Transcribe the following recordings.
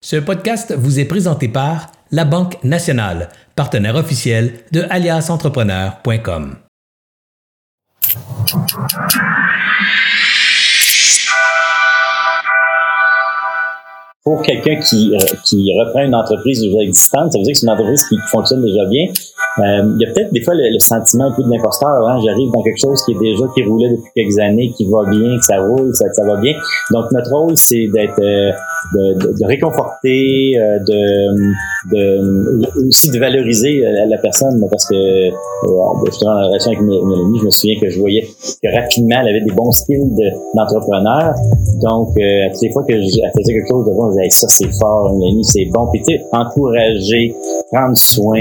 Ce podcast vous est présenté par La Banque Nationale, partenaire officiel de aliasentrepreneur.com. Pour quelqu'un qui, euh, qui reprend une entreprise déjà existante, ça veut dire que c'est une entreprise qui fonctionne déjà bien. Euh, il y a peut-être des fois le, sentiment un peu de l'imposteur. Hein? J'arrive dans quelque chose qui est déjà qui roulait depuis quelques années, qui va bien, que ça roule, ça, ça va bien. Donc notre rôle, c'est d'être euh, de, de, réconforter, euh, de, de, aussi de valoriser la, personne, parce que euh, justement, en relation avec Mélanie, je me souviens que je voyais que rapidement, elle avait des bons skills d'entrepreneur. Donc, euh, toutes les fois que elle faisait quelque chose de bon, je disais, ça c'est fort, Mélanie, c'est bon. Puis tu encourager, prendre soin,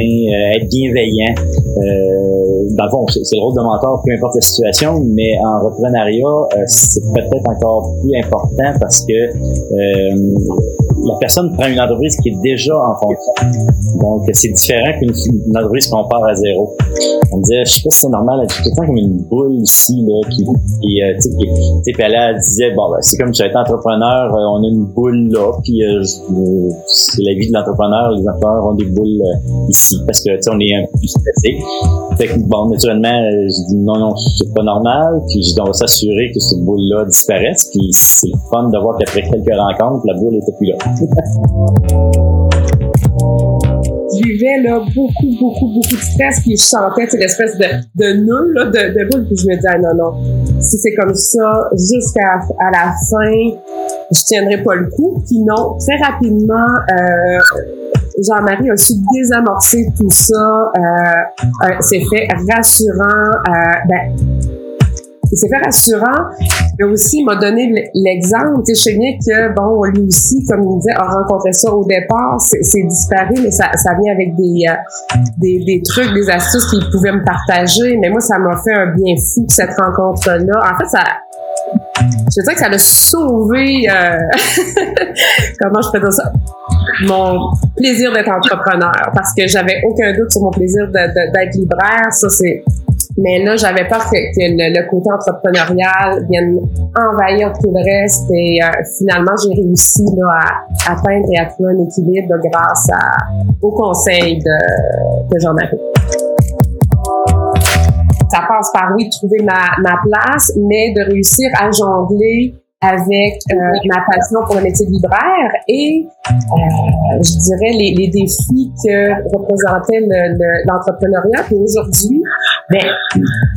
être bienveillant. Euh, dans le fond, c'est le rôle de mentor, peu importe la situation, mais en reprenariat, c'est peut-être encore plus important parce que euh, la personne prend une entreprise qui est déjà en fonction. Donc, c'est différent qu'une entreprise qu'on part à zéro. On disait, je sais pas si c'est normal, j'ai tout le temps comme une boule ici, là, qui, qui euh, tu sais, puis elle, elle, disait, bon, ben, c'est comme si j'étais entrepreneur, euh, on a une boule là, puis euh, c'est la vie de l'entrepreneur, les entrepreneurs ont des boules ici, parce que, tu sais, on est un peu plus stressé. Fait que, bon, naturellement, je dis, non, non, c'est pas normal, puis je dis, on va s'assurer que cette boule-là disparaisse, puis c'est fun de voir qu'après quelques rencontres, la boule était plus là. Je vivais là beaucoup, beaucoup, beaucoup de stress, puis je sentais l'espèce de, de nœud de, de boule, puis je me disais ah, non, non, si c'est comme ça jusqu'à à la fin, je tiendrai pas le coup. Puis non, très rapidement, euh, Jean-Marie a su désamorcer tout ça. Euh, c'est fait rassurant. Euh, ben, c'est fait rassurant, mais aussi il m'a donné l'exemple. Je sais bien que, bon, lui aussi, comme il disait, a rencontré ça au départ, c'est disparu, mais ça, ça vient avec des, euh, des, des, trucs, des astuces qu'il pouvait me partager. Mais moi, ça m'a fait un bien fou, cette rencontre-là. En fait, ça, je dirais que ça a sauvé, euh, comment je peux dire ça, mon plaisir d'être entrepreneur, parce que j'avais aucun doute sur mon plaisir d'être libraire. Ça, c'est mais là, j'avais peur que, le, côté entrepreneurial vienne envahir tout le reste. Et euh, finalement, j'ai réussi là, à atteindre et à trouver un équilibre grâce à, au conseil de, de Jean-Marie. Ça passe par, oui, trouver ma, ma place, mais de réussir à jongler avec euh, ma passion pour le métier de libraire et euh, je dirais les, les, défis que représentait l'entrepreneuriat. Le, aujourd'hui, ben,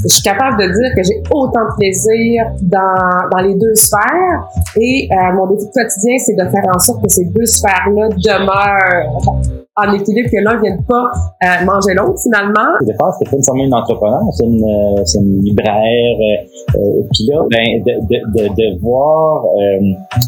je suis capable de dire que j'ai autant de plaisir dans, dans les deux sphères et euh, mon défi quotidien, c'est de faire en sorte que ces deux sphères-là demeurent en équilibre, que l'un ne vienne pas euh, manger l'autre finalement. Au départ, c'était pas nécessairement une entrepreneur, c'est une, euh, c'est une libraire. Euh, euh, puis là, ben, de, de, de, de voir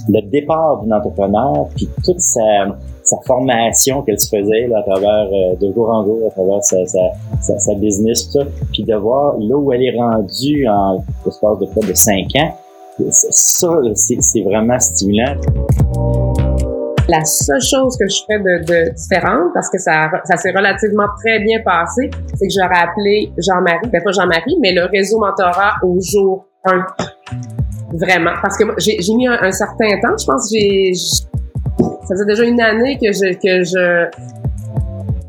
le départ d'une entrepreneur, puis toute sa, sa formation qu'elle se faisait là, à travers de jour en jour, à travers sa, sa, sa, business, tout ça, puis de voir là où elle est rendue en l'espace de près de cinq ans, ça, c'est, vraiment stimulant. La seule chose que je fais de, de différente, parce que ça, ça s'est relativement très bien passé, c'est que j'aurais appelé Jean-Marie, ben pas Jean-Marie, mais le réseau mentorat au jour 1. Vraiment. Parce que j'ai mis un, certain temps, je pense que j'ai... Ça faisait déjà une année que je, que je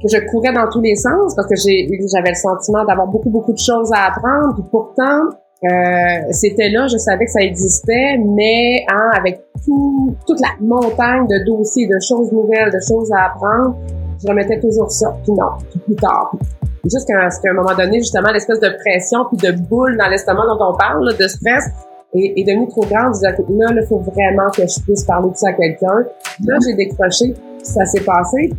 que je courais dans tous les sens parce que j'avais le sentiment d'avoir beaucoup beaucoup de choses à apprendre puis pourtant euh, c'était là, je savais que ça existait, mais hein, avec tout, toute la montagne de dossiers, de choses nouvelles, de choses à apprendre, je remettais toujours ça, puis non, plus tard. Jusqu'à un moment donné, justement, l'espèce de pression puis de boule dans l'estomac dont on parle, de stress, est, est devenue trop grande. Je disais, là, il faut vraiment que je puisse parler de ça à quelqu'un. Là, j'ai décroché, ça s'est passé.